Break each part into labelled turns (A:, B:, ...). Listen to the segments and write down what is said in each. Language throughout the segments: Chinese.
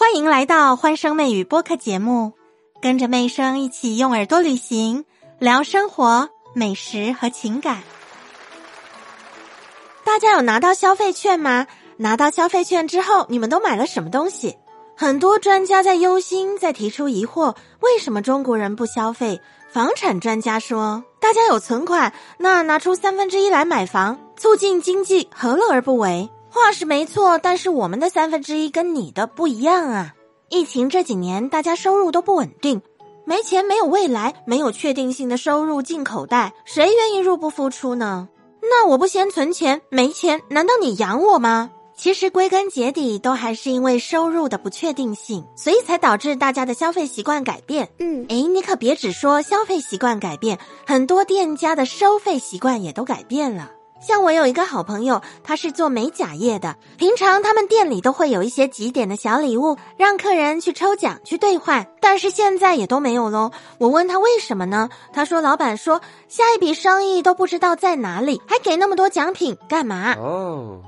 A: 欢迎来到欢声妹语播客节目，跟着妹声一起用耳朵旅行，聊生活、美食和情感。大家有拿到消费券吗？拿到消费券之后，你们都买了什么东西？很多专家在忧心，在提出疑惑：为什么中国人不消费？房产专家说，大家有存款，那拿出三分之一来买房，促进经济，何乐而不为？话是没错，但是我们的三分之一跟你的不一样啊！疫情这几年，大家收入都不稳定，没钱，没有未来，没有确定性的收入进口袋，谁愿意入不敷出呢？那我不先存钱，没钱，难道你养我吗？其实归根结底，都还是因为收入的不确定性，所以才导致大家的消费习惯改变。嗯，诶，你可别只说消费习惯改变，很多店家的收费习惯也都改变了。像我有一个好朋友，他是做美甲业的。平常他们店里都会有一些几点的小礼物，让客人去抽奖去兑换。但是现在也都没有喽。我问他为什么呢？他说老板说下一笔生意都不知道在哪里，还给那么多奖品干嘛？哦，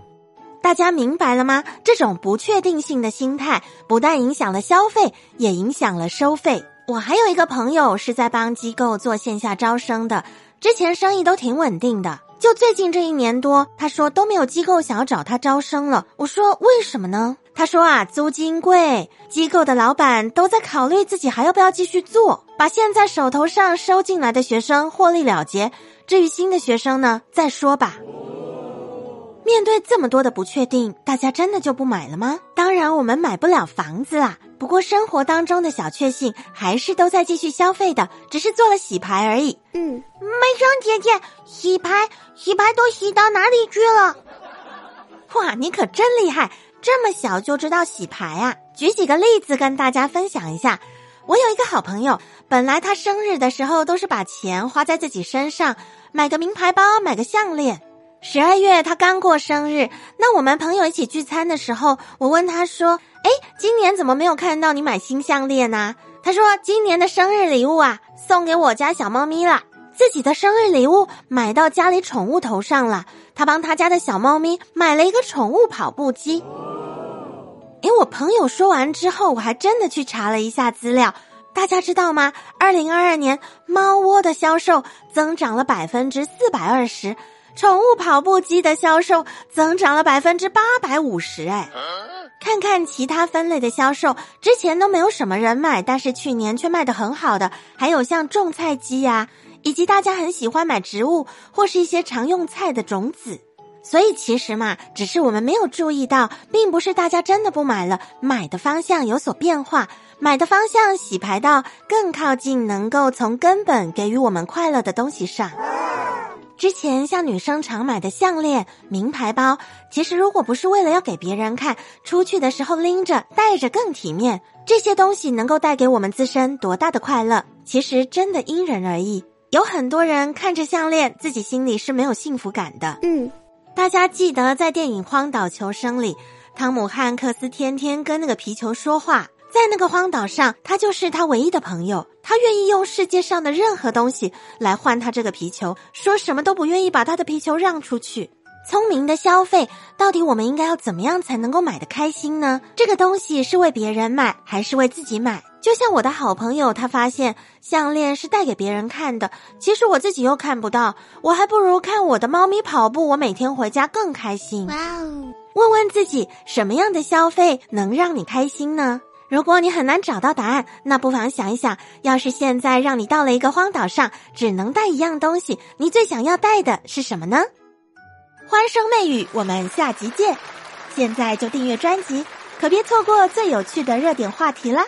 A: 大家明白了吗？这种不确定性的心态，不但影响了消费，也影响了收费。我还有一个朋友是在帮机构做线下招生的，之前生意都挺稳定的。就最近这一年多，他说都没有机构想要找他招生了。我说为什么呢？他说啊，租金贵，机构的老板都在考虑自己还要不要继续做，把现在手头上收进来的学生获利了结，至于新的学生呢，再说吧。面对这么多的不确定，大家真的就不买了吗？当然，我们买不了房子啦。不过生活当中的小确幸还是都在继续消费的，只是做了洗牌而已。
B: 嗯，梅生姐姐，洗牌洗牌都洗到哪里去了？
A: 哇，你可真厉害，这么小就知道洗牌啊！举几个例子跟大家分享一下。我有一个好朋友，本来他生日的时候都是把钱花在自己身上，买个名牌包，买个项链。十二月他刚过生日，那我们朋友一起聚餐的时候，我问他说：“哎，今年怎么没有看到你买新项链呢？”他说：“今年的生日礼物啊，送给我家小猫咪了。自己的生日礼物买到家里宠物头上了，他帮他家的小猫咪买了一个宠物跑步机。”哎，我朋友说完之后，我还真的去查了一下资料。大家知道吗？二零二二年猫窝的销售增长了百分之四百二十。宠物跑步机的销售增长了百分之八百五十，哎，看看其他分类的销售，之前都没有什么人买，但是去年却卖的很好的，还有像种菜机呀，以及大家很喜欢买植物或是一些常用菜的种子。所以其实嘛，只是我们没有注意到，并不是大家真的不买了，买的方向有所变化，买的方向洗牌到更靠近能够从根本给予我们快乐的东西上。之前像女生常买的项链、名牌包，其实如果不是为了要给别人看，出去的时候拎着、带着更体面。这些东西能够带给我们自身多大的快乐，其实真的因人而异。有很多人看着项链，自己心里是没有幸福感的。嗯，大家记得在电影《荒岛求生》里，汤姆汉克斯天天跟那个皮球说话。在那个荒岛上，他就是他唯一的朋友。他愿意用世界上的任何东西来换他这个皮球，说什么都不愿意把他的皮球让出去。聪明的消费，到底我们应该要怎么样才能够买的开心呢？这个东西是为别人买还是为自己买？就像我的好朋友，他发现项链是带给别人看的，其实我自己又看不到，我还不如看我的猫咪跑步，我每天回家更开心。哇哦！问问自己，什么样的消费能让你开心呢？如果你很难找到答案，那不妨想一想，要是现在让你到了一个荒岛上，只能带一样东西，你最想要带的是什么呢？欢声媚语，我们下集见！现在就订阅专辑，可别错过最有趣的热点话题啦！